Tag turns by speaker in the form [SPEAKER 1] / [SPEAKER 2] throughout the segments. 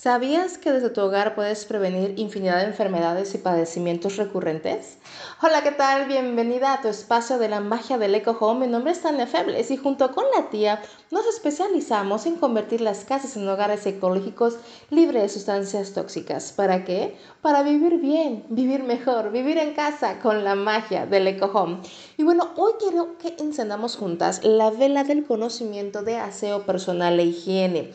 [SPEAKER 1] ¿Sabías que desde tu hogar puedes prevenir infinidad de enfermedades y padecimientos recurrentes? Hola, ¿qué tal? Bienvenida a tu espacio de la magia del Eco Home. Mi nombre es Tania Febles y junto con la tía nos especializamos en convertir las casas en hogares ecológicos libres de sustancias tóxicas. ¿Para qué? Para vivir bien, vivir mejor, vivir en casa con la magia del Eco Home. Y bueno, hoy quiero que encendamos juntas la vela del conocimiento de aseo personal e higiene.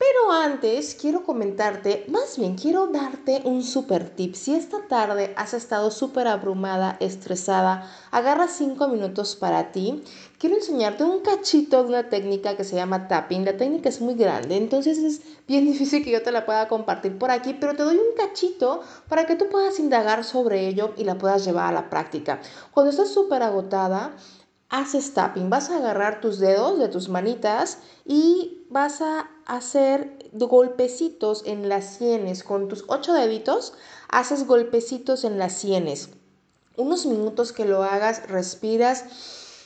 [SPEAKER 1] Pero antes quiero comentarte, más bien quiero darte un super tip. Si esta tarde has estado súper abrumada, estresada, agarra cinco minutos para ti. Quiero enseñarte un cachito de una técnica que se llama tapping. La técnica es muy grande, entonces es bien difícil que yo te la pueda compartir por aquí, pero te doy un cachito para que tú puedas indagar sobre ello y la puedas llevar a la práctica. Cuando estás súper agotada, haces tapping. Vas a agarrar tus dedos de tus manitas y vas a hacer golpecitos en las sienes. Con tus ocho deditos haces golpecitos en las sienes. Unos minutos que lo hagas, respiras,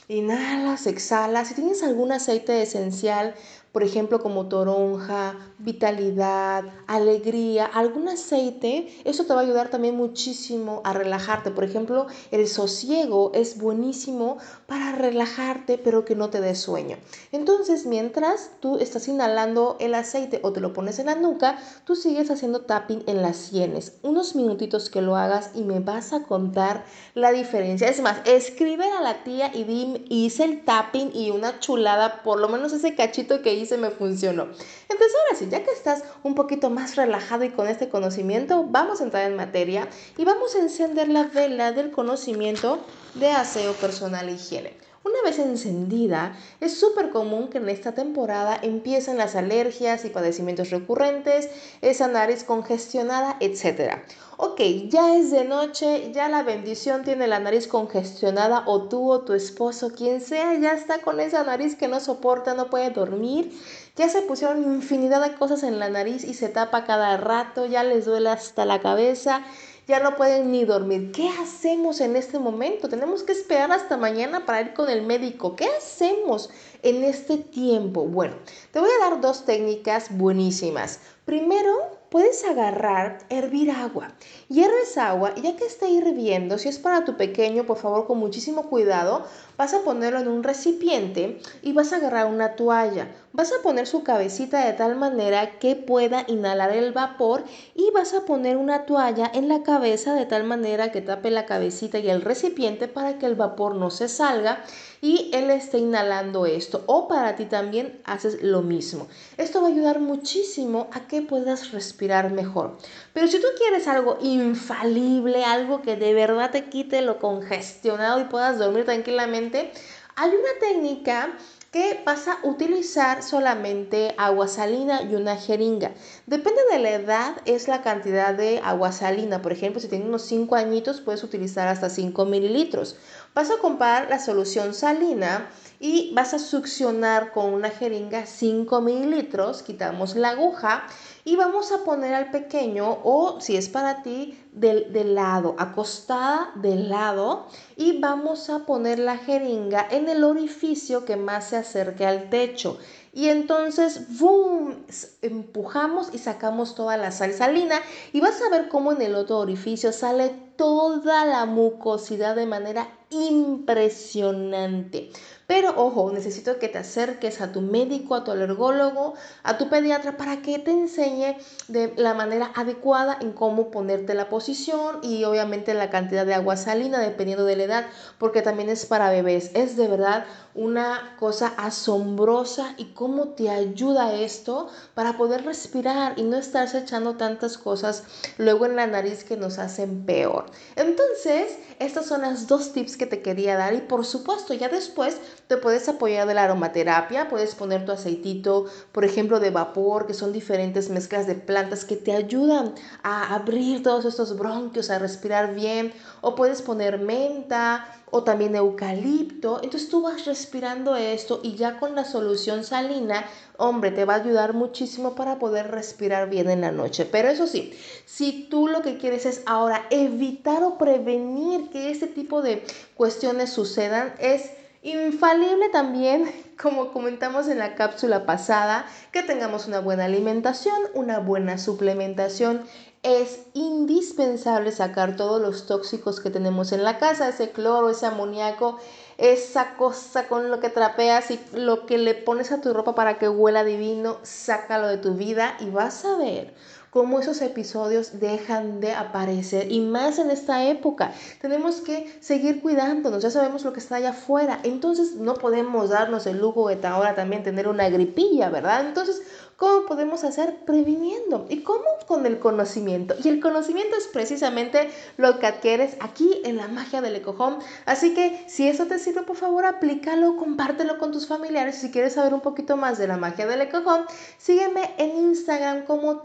[SPEAKER 1] inhalas, exhalas. Si tienes algún aceite esencial, por ejemplo, como toronja, vitalidad, alegría, algún aceite, eso te va a ayudar también muchísimo a relajarte. Por ejemplo, el sosiego es buenísimo para relajarte, pero que no te dé sueño. Entonces, mientras tú estás inhalando el aceite o te lo pones en la nuca, tú sigues haciendo tapping en las sienes. Unos minutitos que lo hagas y me vas a contar la diferencia. Es más, escribe a la tía y dime, hice el tapping y una chulada, por lo menos ese cachito que hice se me funcionó. Entonces ahora sí, ya que estás un poquito más relajado y con este conocimiento, vamos a entrar en materia y vamos a encender la vela del conocimiento de aseo personal e higiene. Una vez encendida, es súper común que en esta temporada empiecen las alergias y padecimientos recurrentes, esa nariz congestionada, etc. Ok, ya es de noche, ya la bendición tiene la nariz congestionada o tú o tu esposo, quien sea, ya está con esa nariz que no soporta, no puede dormir, ya se pusieron infinidad de cosas en la nariz y se tapa cada rato, ya les duele hasta la cabeza ya no pueden ni dormir. ¿Qué hacemos en este momento? Tenemos que esperar hasta mañana para ir con el médico. ¿Qué hacemos en este tiempo? Bueno, te voy a dar dos técnicas buenísimas. Primero, puedes agarrar, hervir agua. Hierves agua y ya que está hirviendo, si es para tu pequeño, por favor, con muchísimo cuidado, vas a ponerlo en un recipiente y vas a agarrar una toalla. Vas a poner su cabecita de tal manera que pueda inhalar el vapor y vas a poner una toalla en la cabeza de tal manera que tape la cabecita y el recipiente para que el vapor no se salga y él esté inhalando esto. O para ti también haces lo mismo. Esto va a ayudar muchísimo a que puedas respirar mejor. Pero si tú quieres algo infalible, algo que de verdad te quite lo congestionado y puedas dormir tranquilamente, hay una técnica que vas a utilizar solamente agua salina y una jeringa. Depende de la edad, es la cantidad de agua salina. Por ejemplo, si tienes unos 5 añitos, puedes utilizar hasta 5 mililitros. Vas a comprar la solución salina y vas a succionar con una jeringa 5 mililitros, quitamos la aguja y vamos a poner al pequeño o si es para ti del, del, lado, acostada del lado y vamos a poner la jeringa en el orificio que más se acerque al techo. Y entonces, ¡boom! Empujamos y sacamos toda la sal salina y vas a ver cómo en el otro orificio sale toda la mucosidad de manera impresionante. Pero ojo, necesito que te acerques a tu médico, a tu alergólogo, a tu pediatra para que te enseñe de la manera adecuada en cómo ponerte la posición y obviamente la cantidad de agua salina dependiendo de la edad, porque también es para bebés. Es de verdad una cosa asombrosa y cómo te ayuda esto para poder respirar y no estarse echando tantas cosas luego en la nariz que nos hacen peor. Entonces, estas son las dos tips que te quería dar y por supuesto ya después te puedes apoyar de la aromaterapia, puedes poner tu aceitito, por ejemplo, de vapor, que son diferentes mezclas de plantas que te ayudan a abrir todos estos bronquios, a respirar bien, o puedes poner menta o también eucalipto. Entonces tú vas respirando esto y ya con la solución salina, hombre, te va a ayudar muchísimo para poder respirar bien en la noche. Pero eso sí, si tú lo que quieres es ahora evitar o prevenir que este tipo de cuestiones sucedan, es infalible también como comentamos en la cápsula pasada, que tengamos una buena alimentación, una buena suplementación. Es indispensable sacar todos los tóxicos que tenemos en la casa, ese cloro, ese amoníaco, esa cosa con lo que trapeas y lo que le pones a tu ropa para que huela divino, sácalo de tu vida y vas a ver cómo esos episodios dejan de aparecer y más en esta época. Tenemos que seguir cuidándonos, ya sabemos lo que está allá afuera, entonces no podemos darnos el lujo de ahora también tener una gripilla, ¿verdad? Entonces, ¿Cómo podemos hacer? Previniendo. ¿Y cómo? Con el conocimiento. Y el conocimiento es precisamente lo que adquieres aquí en la magia del ecojón. Así que si eso te sirve, por favor, aplícalo, compártelo con tus familiares. Si quieres saber un poquito más de la magia del ecojón, sígueme en Instagram como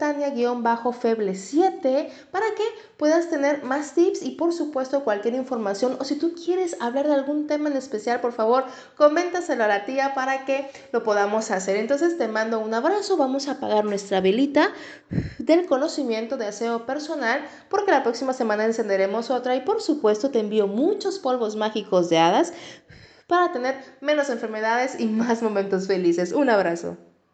[SPEAKER 1] Tania-Feble7 para que puedas tener más tips y por supuesto cualquier información. O si tú quieres hablar de algún tema en especial, por favor, coméntaselo a la tía para que lo podamos hacer. Entonces te mando un abrazo vamos a apagar nuestra velita del conocimiento de aseo personal porque la próxima semana encenderemos otra y por supuesto te envío muchos polvos mágicos de hadas para tener menos enfermedades y más momentos felices. Un abrazo.